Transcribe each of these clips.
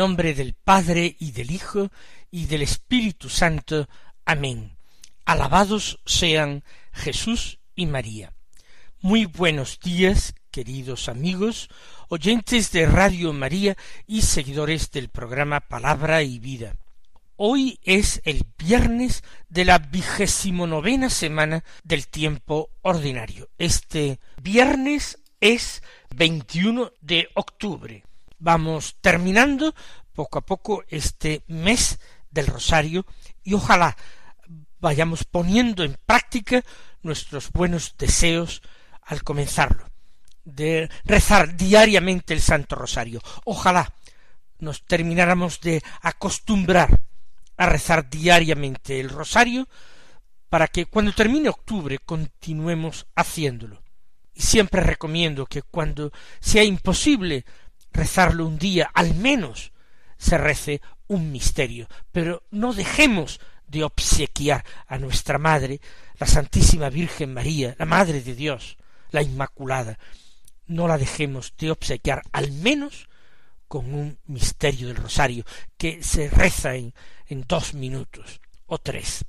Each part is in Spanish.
Nombre del Padre y del Hijo y del Espíritu Santo. Amén. Alabados sean Jesús y María. Muy buenos días, queridos amigos, oyentes de Radio María y seguidores del programa Palabra y Vida. Hoy es el viernes de la vigésimo novena semana del tiempo ordinario. Este viernes es 21 de octubre vamos terminando poco a poco este mes del rosario y ojalá vayamos poniendo en práctica nuestros buenos deseos al comenzarlo, de rezar diariamente el Santo Rosario. Ojalá nos termináramos de acostumbrar a rezar diariamente el Rosario para que cuando termine octubre continuemos haciéndolo. Y siempre recomiendo que cuando sea imposible rezarlo un día, al menos se rece un misterio, pero no dejemos de obsequiar a nuestra Madre, la Santísima Virgen María, la Madre de Dios, la Inmaculada, no la dejemos de obsequiar al menos con un misterio del rosario que se reza en, en dos minutos o tres.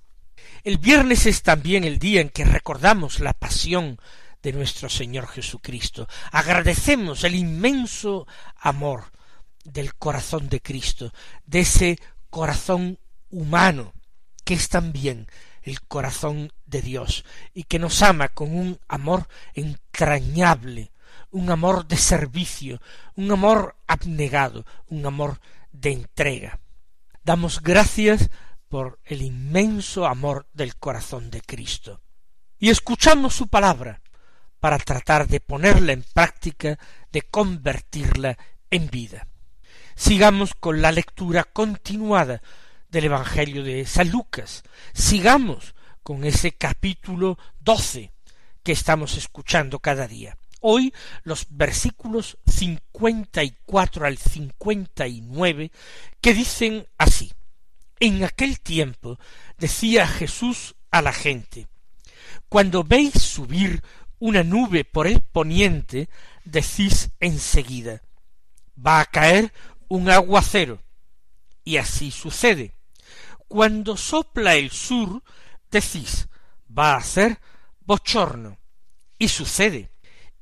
El viernes es también el día en que recordamos la pasión de nuestro Señor Jesucristo. Agradecemos el inmenso amor del corazón de Cristo, de ese corazón humano, que es también el corazón de Dios, y que nos ama con un amor entrañable, un amor de servicio, un amor abnegado, un amor de entrega. Damos gracias por el inmenso amor del corazón de Cristo. Y escuchamos su palabra, para tratar de ponerla en práctica, de convertirla en vida. Sigamos con la lectura continuada del Evangelio de San Lucas. Sigamos con ese capítulo doce que estamos escuchando cada día. Hoy los versículos cincuenta y cuatro al cincuenta y nueve que dicen así. En aquel tiempo decía Jesús a la gente, Cuando veis subir una nube por el poniente, decís enseguida va a caer un aguacero. Y así sucede. Cuando sopla el sur, decís va a hacer bochorno. Y sucede.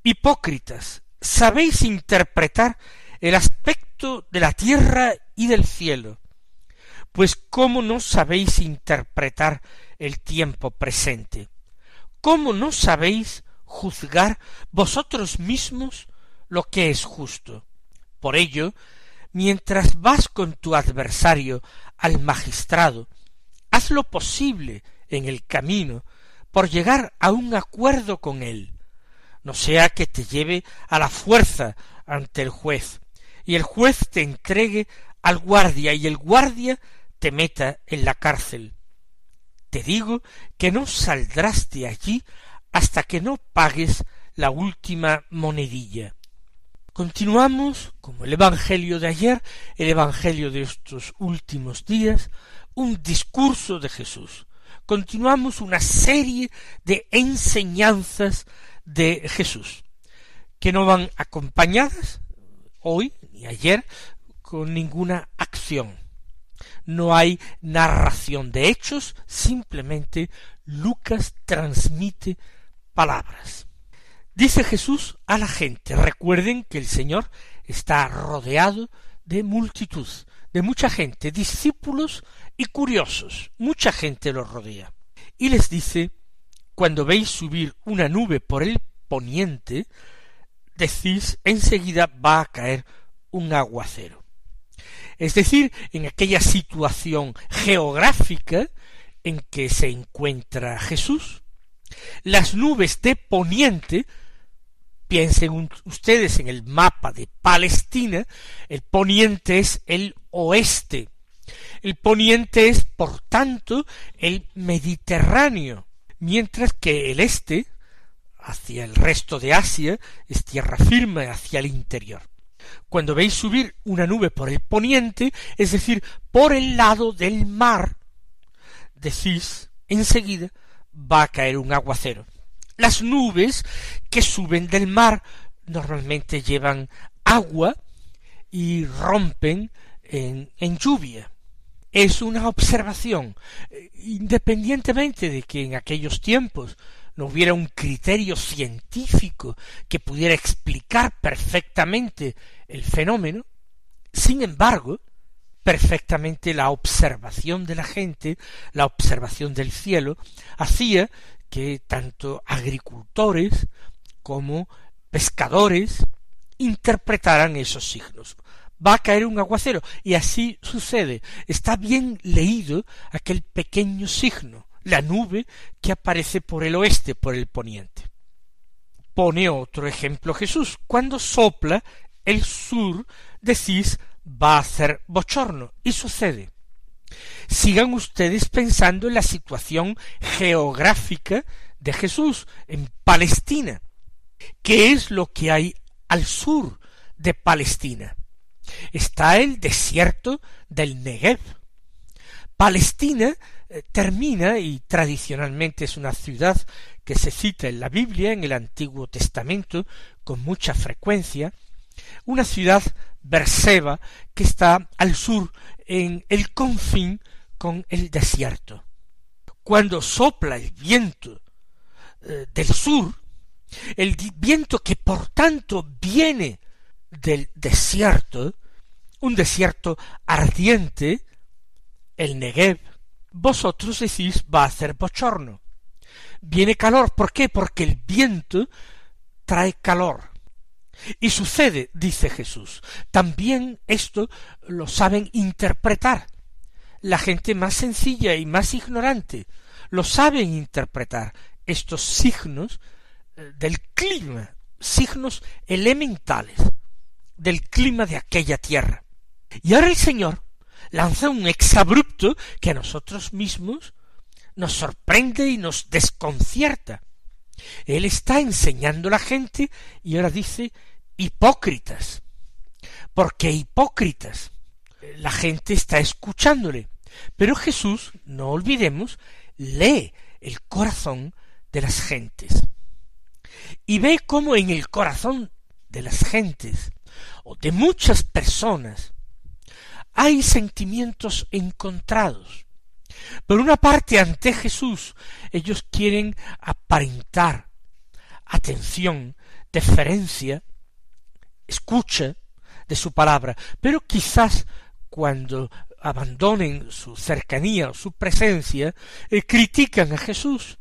Hipócritas, sabéis interpretar el aspecto de la tierra y del cielo. Pues cómo no sabéis interpretar el tiempo presente. ¿Cómo no sabéis juzgar vosotros mismos lo que es justo. Por ello, mientras vas con tu adversario al magistrado, haz lo posible en el camino por llegar a un acuerdo con él, no sea que te lleve a la fuerza ante el juez, y el juez te entregue al guardia y el guardia te meta en la cárcel. Te digo que no saldrás de allí hasta que no pagues la última monedilla. Continuamos, como el Evangelio de ayer, el Evangelio de estos últimos días, un discurso de Jesús. Continuamos una serie de enseñanzas de Jesús, que no van acompañadas hoy ni ayer con ninguna acción. No hay narración de hechos, simplemente Lucas transmite palabras. Dice Jesús a la gente, recuerden que el Señor está rodeado de multitud, de mucha gente, discípulos y curiosos, mucha gente los rodea. Y les dice, cuando veis subir una nube por el poniente, decís enseguida va a caer un aguacero. Es decir, en aquella situación geográfica en que se encuentra Jesús, las nubes de poniente, piensen ustedes en el mapa de Palestina, el poniente es el oeste, El poniente es, por tanto, el Mediterráneo, mientras que el este, hacia el resto de Asia, es tierra firme hacia el interior. Cuando veis subir una nube por el poniente, es decir, por el lado del mar, decís enseguida va a caer un aguacero. Las nubes que suben del mar normalmente llevan agua y rompen en, lluvia. Es una observación, independientemente de que en aquellos tiempos no hubiera un criterio científico que pudiera explicar perfectamente el fenómeno, sin embargo, perfectamente la observación de la gente, la observación del cielo, hacía que tanto agricultores como pescadores interpretaran esos signos. Va a caer un aguacero, y así sucede. Está bien leído aquel pequeño signo, la nube que aparece por el oeste, por el poniente. Pone otro ejemplo Jesús. Cuando sopla el sur, decís va a hacer bochorno. Y sucede. Sigan ustedes pensando en la situación geográfica de Jesús en Palestina. ¿Qué es lo que hay al sur de Palestina? Está el desierto del Negev. Palestina eh, termina y tradicionalmente es una ciudad que se cita en la Biblia, en el Antiguo Testamento, con mucha frecuencia, una ciudad Berseba que está al sur en el confín con el desierto. Cuando sopla el viento eh, del sur, el viento que por tanto viene del desierto, un desierto ardiente, el Negev, vosotros decís va a hacer bochorno. Viene calor, ¿por qué? Porque el viento trae calor. Y sucede, dice Jesús, también esto lo saben interpretar. La gente más sencilla y más ignorante lo saben interpretar estos signos eh, del clima, signos elementales del clima de aquella tierra. Y ahora el Señor lanza un exabrupto que a nosotros mismos nos sorprende y nos desconcierta. Él está enseñando a la gente y ahora dice hipócritas. Porque hipócritas. La gente está escuchándole. Pero Jesús, no olvidemos, lee el corazón de las gentes. Y ve cómo en el corazón de las gentes, o de muchas personas, hay sentimientos encontrados. Por una parte, ante Jesús, ellos quieren aparentar atención, deferencia, escucha de su palabra, pero quizás cuando abandonen su cercanía o su presencia, eh, critican a Jesús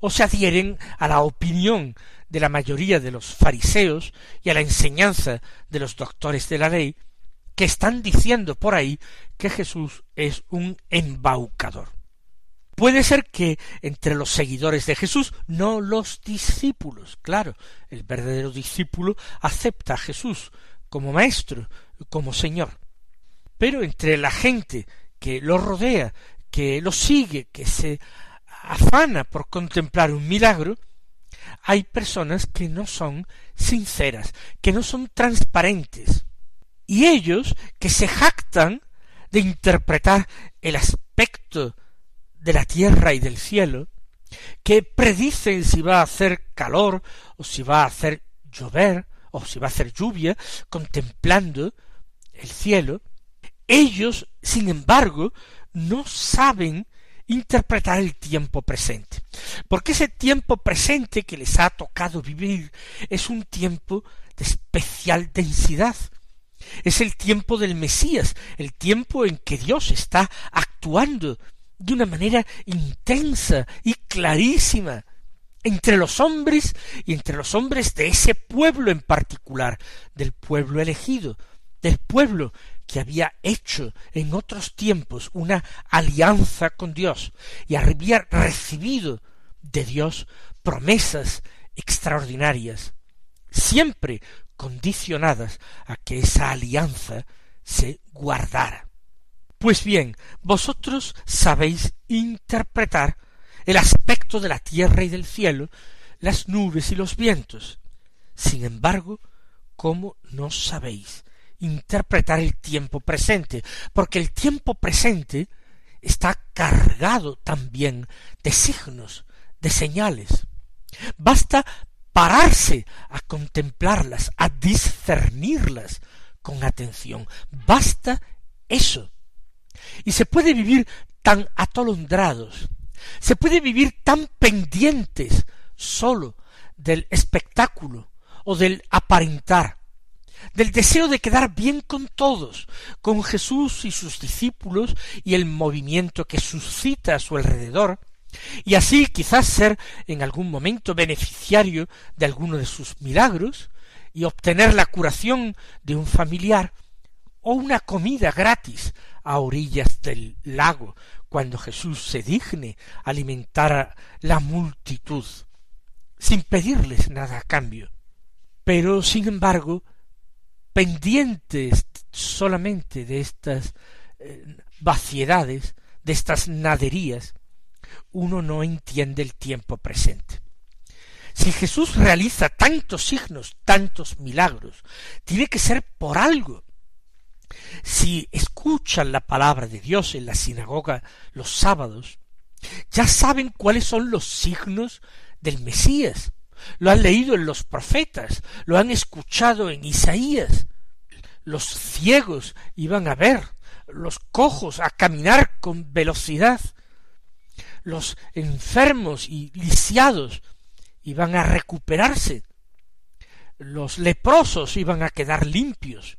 o se adhieren a la opinión de la mayoría de los fariseos y a la enseñanza de los doctores de la ley, que están diciendo por ahí que Jesús es un embaucador. Puede ser que entre los seguidores de Jesús, no los discípulos, claro, el verdadero discípulo acepta a Jesús como maestro, como Señor. Pero entre la gente que lo rodea, que lo sigue, que se afana por contemplar un milagro, hay personas que no son sinceras, que no son transparentes, y ellos que se jactan de interpretar el aspecto de la tierra y del cielo, que predicen si va a hacer calor o si va a hacer llover o si va a hacer lluvia, contemplando el cielo, ellos, sin embargo, no saben interpretar el tiempo presente. Porque ese tiempo presente que les ha tocado vivir es un tiempo de especial densidad. Es el tiempo del Mesías, el tiempo en que Dios está actuando de una manera intensa y clarísima entre los hombres y entre los hombres de ese pueblo en particular, del pueblo elegido, del pueblo que había hecho en otros tiempos una alianza con Dios y había recibido de Dios promesas extraordinarias, siempre condicionadas a que esa alianza se guardara. Pues bien, vosotros sabéis interpretar el aspecto de la tierra y del cielo, las nubes y los vientos. Sin embargo, ¿cómo no sabéis interpretar el tiempo presente? Porque el tiempo presente está cargado también de signos, de señales. Basta pararse a contemplarlas, a discernirlas con atención. Basta eso. Y se puede vivir tan atolondrados, se puede vivir tan pendientes solo del espectáculo o del aparentar, del deseo de quedar bien con todos, con Jesús y sus discípulos y el movimiento que suscita a su alrededor, y así quizás ser en algún momento beneficiario de alguno de sus milagros y obtener la curación de un familiar o una comida gratis a orillas del lago cuando Jesús se digne alimentar a la multitud sin pedirles nada a cambio. Pero, sin embargo, pendientes solamente de estas eh, vaciedades, de estas naderías, uno no entiende el tiempo presente. Si Jesús realiza tantos signos, tantos milagros, tiene que ser por algo. Si escuchan la palabra de Dios en la sinagoga los sábados, ya saben cuáles son los signos del Mesías. Lo han leído en los profetas, lo han escuchado en Isaías. Los ciegos iban a ver, los cojos a caminar con velocidad, los enfermos y lisiados iban a recuperarse, los leprosos iban a quedar limpios,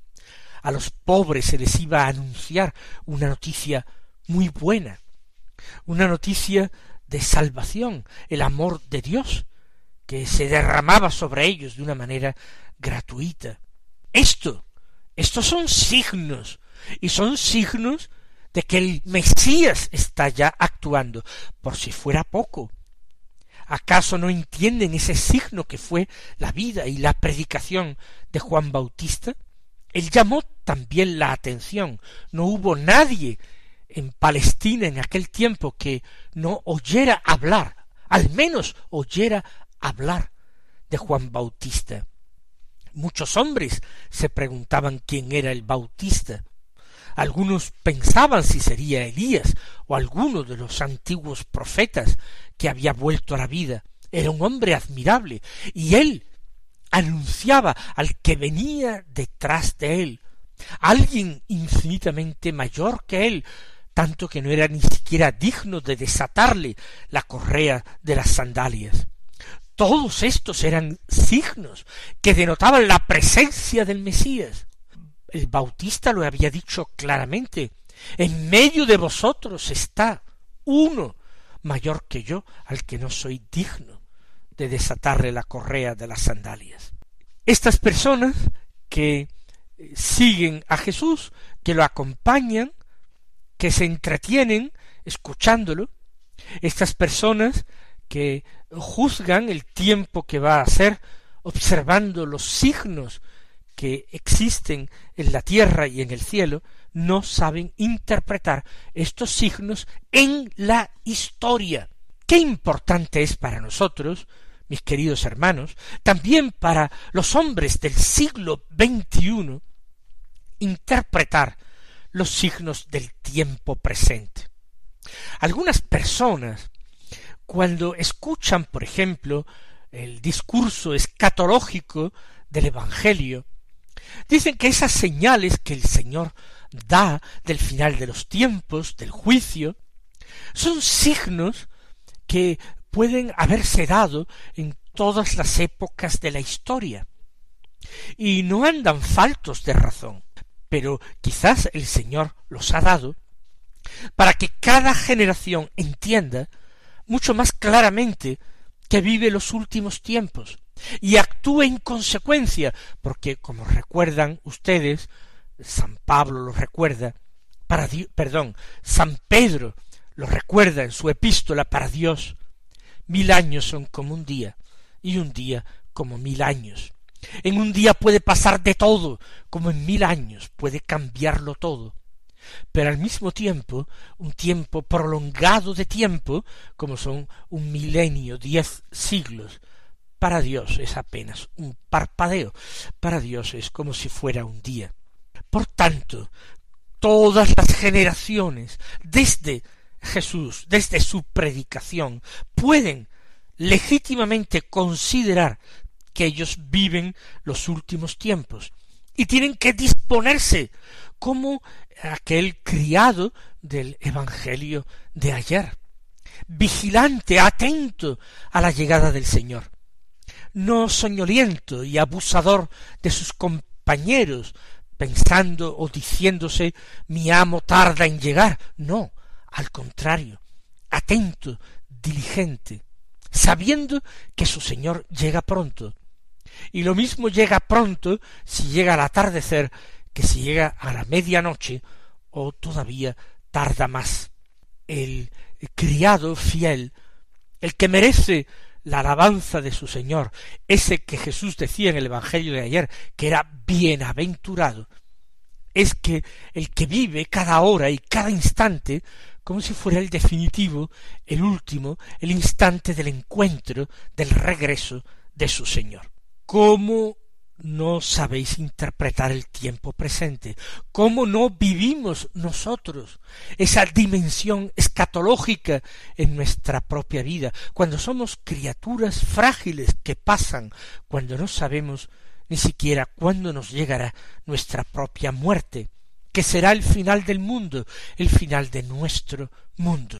a los pobres se les iba a anunciar una noticia muy buena, una noticia de salvación, el amor de Dios, que se derramaba sobre ellos de una manera gratuita. Esto, estos son signos, y son signos de que el Mesías está ya actuando, por si fuera poco. ¿Acaso no entienden ese signo que fue la vida y la predicación de Juan Bautista? Él llamó también la atención. No hubo nadie en Palestina en aquel tiempo que no oyera hablar, al menos oyera hablar de Juan Bautista. Muchos hombres se preguntaban quién era el Bautista. Algunos pensaban si sería Elías o alguno de los antiguos profetas que había vuelto a la vida. Era un hombre admirable, y él anunciaba al que venía detrás de él, alguien infinitamente mayor que él, tanto que no era ni siquiera digno de desatarle la correa de las sandalias. Todos estos eran signos que denotaban la presencia del Mesías. El Bautista lo había dicho claramente. En medio de vosotros está uno mayor que yo, al que no soy digno de desatarle la correa de las sandalias. Estas personas que siguen a Jesús, que lo acompañan, que se entretienen escuchándolo, estas personas que juzgan el tiempo que va a ser observando los signos que existen en la tierra y en el cielo, no saben interpretar estos signos en la historia. Qué importante es para nosotros, mis queridos hermanos, también para los hombres del siglo XXI, interpretar los signos del tiempo presente. Algunas personas, cuando escuchan, por ejemplo, el discurso escatológico del Evangelio, dicen que esas señales que el Señor da del final de los tiempos, del juicio, son signos que pueden haberse dado en todas las épocas de la historia, y no andan faltos de razón pero quizás el Señor los ha dado para que cada generación entienda mucho más claramente que vive los últimos tiempos y actúe en consecuencia, porque como recuerdan ustedes, San Pablo lo recuerda, para perdón, San Pedro lo recuerda en su epístola para Dios, mil años son como un día, y un día como mil años. En un día puede pasar de todo, como en mil años puede cambiarlo todo. pero al mismo tiempo un tiempo prolongado de tiempo, como son un milenio, diez siglos, para Dios es apenas un parpadeo, para Dios es como si fuera un día. Por tanto, todas las generaciones, desde Jesús, desde su predicación, pueden legítimamente considerar que ellos viven los últimos tiempos. Y tienen que disponerse como aquel criado del Evangelio de ayer, vigilante, atento a la llegada del Señor, no soñoliento y abusador de sus compañeros, pensando o diciéndose mi amo tarda en llegar, no, al contrario, atento, diligente, sabiendo que su Señor llega pronto. Y lo mismo llega pronto si llega al atardecer que si llega a la medianoche o todavía tarda más. El criado fiel, el que merece la alabanza de su Señor, ese que Jesús decía en el Evangelio de ayer, que era bienaventurado, es que el que vive cada hora y cada instante como si fuera el definitivo, el último, el instante del encuentro, del regreso de su Señor. ¿Cómo no sabéis interpretar el tiempo presente? ¿Cómo no vivimos nosotros esa dimensión escatológica en nuestra propia vida, cuando somos criaturas frágiles que pasan, cuando no sabemos ni siquiera cuándo nos llegará nuestra propia muerte? Que será el final del mundo, el final de nuestro mundo.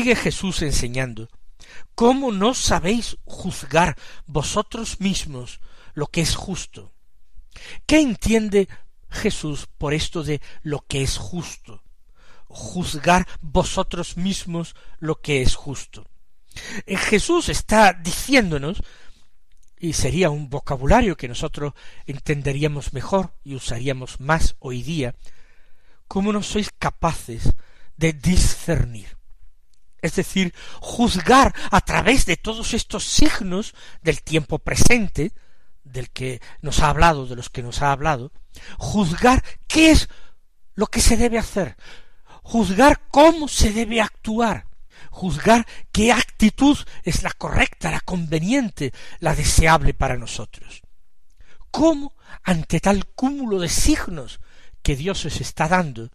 Sigue Jesús enseñando. ¿Cómo no sabéis juzgar vosotros mismos lo que es justo? ¿Qué entiende Jesús por esto de lo que es justo? Juzgar vosotros mismos lo que es justo. Eh, Jesús está diciéndonos, y sería un vocabulario que nosotros entenderíamos mejor y usaríamos más hoy día, cómo no sois capaces de discernir es decir, juzgar a través de todos estos signos del tiempo presente, del que nos ha hablado, de los que nos ha hablado, juzgar qué es lo que se debe hacer, juzgar cómo se debe actuar, juzgar qué actitud es la correcta, la conveniente, la deseable para nosotros. ¿Cómo, ante tal cúmulo de signos que Dios os está dando,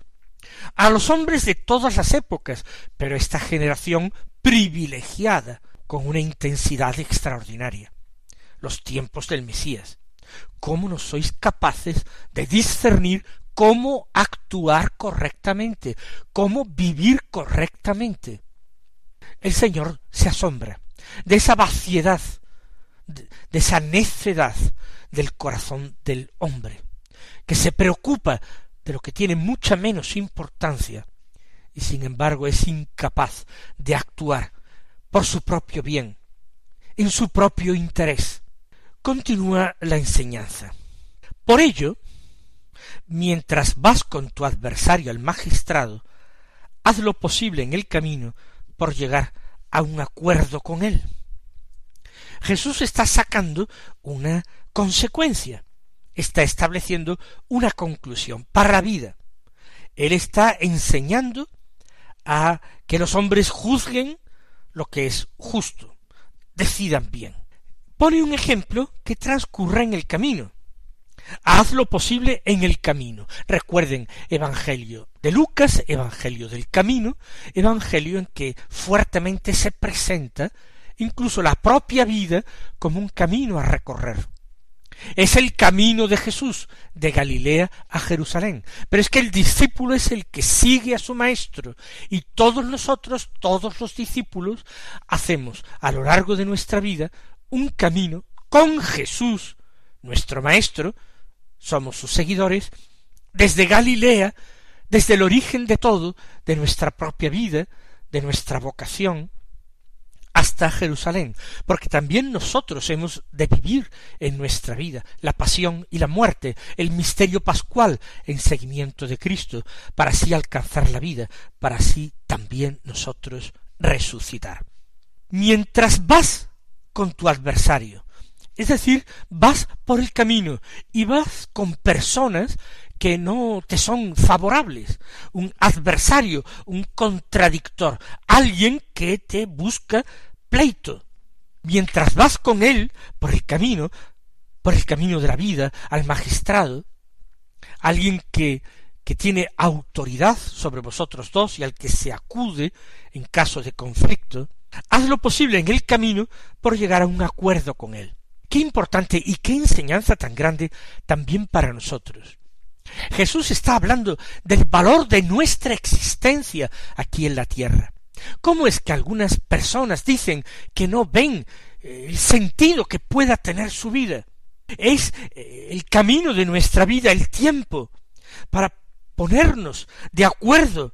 a los hombres de todas las épocas, pero esta generación privilegiada con una intensidad extraordinaria. Los tiempos del Mesías. ¿Cómo no sois capaces de discernir cómo actuar correctamente, cómo vivir correctamente? El Señor se asombra de esa vaciedad, de, esa necedad del corazón del hombre, que se preocupa de lo que tiene mucha menos importancia y sin embargo es incapaz de actuar por su propio bien, en su propio interés. Continúa la enseñanza. Por ello, mientras vas con tu adversario al magistrado, haz lo posible en el camino por llegar a un acuerdo con él. Jesús está sacando una consecuencia está estableciendo una conclusión para la vida. Él está enseñando a que los hombres juzguen lo que es justo, decidan bien. Pone un ejemplo que transcurra en el camino. Haz lo posible en el camino. Recuerden, Evangelio de Lucas, Evangelio del Camino, Evangelio en que fuertemente se presenta incluso la propia vida como un camino a recorrer. Es el camino de Jesús de Galilea a Jerusalén. Pero es que el discípulo es el que sigue a su maestro. Y todos nosotros, todos los discípulos, hacemos a lo largo de nuestra vida un camino con Jesús, nuestro maestro, somos sus seguidores, desde Galilea, desde el origen de todo, de nuestra propia vida, de nuestra vocación, hasta Jerusalén, porque también nosotros hemos de vivir en nuestra vida la pasión y la muerte, el misterio pascual en seguimiento de Cristo, para así alcanzar la vida, para así también nosotros resucitar. Mientras vas con tu adversario, es decir, vas por el camino y vas con personas que no te son favorables, un adversario, un contradictor, alguien que te busca pleito. Mientras vas con él por el camino, por el camino de la vida, al magistrado, alguien que que tiene autoridad sobre vosotros dos y al que se acude en caso de conflicto, haz lo posible en el camino por llegar a un acuerdo con él. Qué importante y qué enseñanza tan grande también para nosotros. Jesús está hablando del valor de nuestra existencia aquí en la tierra. ¿Cómo es que algunas personas dicen que no ven eh, el sentido que pueda tener su vida? Es eh, el camino de nuestra vida, el tiempo, para ponernos de acuerdo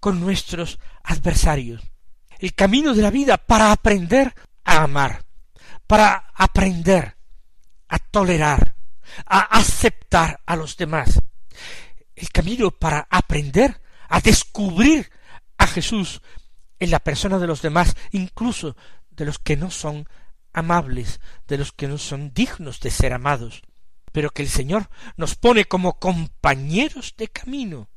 con nuestros adversarios. El camino de la vida para aprender a amar, para aprender a tolerar, a aceptar a los demás. El camino para aprender a descubrir a Jesús en la persona de los demás, incluso de los que no son amables, de los que no son dignos de ser amados, pero que el Señor nos pone como compañeros de camino,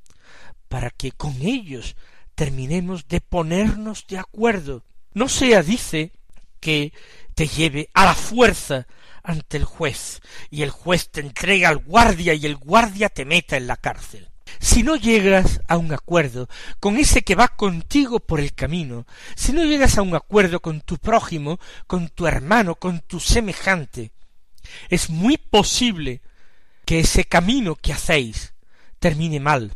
para que con ellos terminemos de ponernos de acuerdo. No sea, dice, que te lleve a la fuerza ante el juez, y el juez te entrega al guardia y el guardia te meta en la cárcel. Si no llegas a un acuerdo con ese que va contigo por el camino, si no llegas a un acuerdo con tu prójimo, con tu hermano, con tu semejante, es muy posible que ese camino que hacéis termine mal,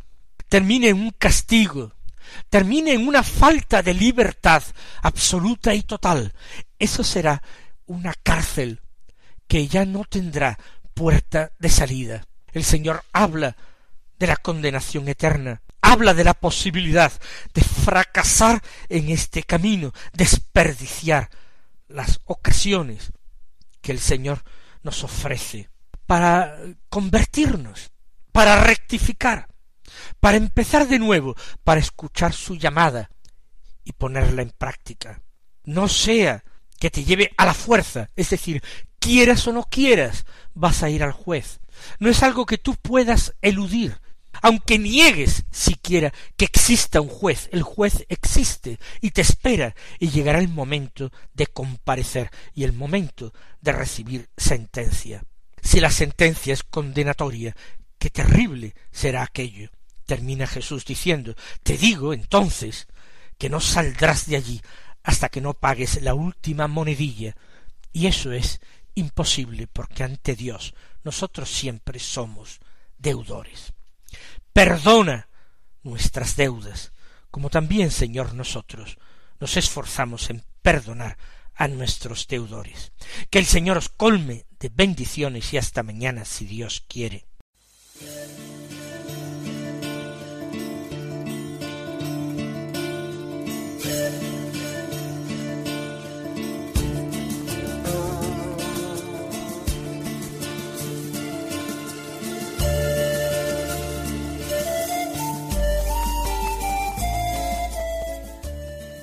termine en un castigo, termine en una falta de libertad absoluta y total. Eso será una cárcel que ya no tendrá puerta de salida. El Señor habla de la condenación eterna, habla de la posibilidad de fracasar en este camino, desperdiciar las ocasiones que el Señor nos ofrece para convertirnos, para rectificar, para empezar de nuevo, para escuchar su llamada y ponerla en práctica. No sea que te lleve a la fuerza, es decir, quieras o no quieras, vas a ir al juez. No es algo que tú puedas eludir, aunque niegues siquiera que exista un juez, el juez existe y te espera y llegará el momento de comparecer y el momento de recibir sentencia. Si la sentencia es condenatoria, qué terrible será aquello. Termina Jesús diciendo, te digo entonces que no saldrás de allí hasta que no pagues la última monedilla. Y eso es imposible porque ante Dios nosotros siempre somos deudores. Perdona nuestras deudas, como también, Señor, nosotros nos esforzamos en perdonar a nuestros deudores. Que el Señor os colme de bendiciones y hasta mañana si Dios quiere.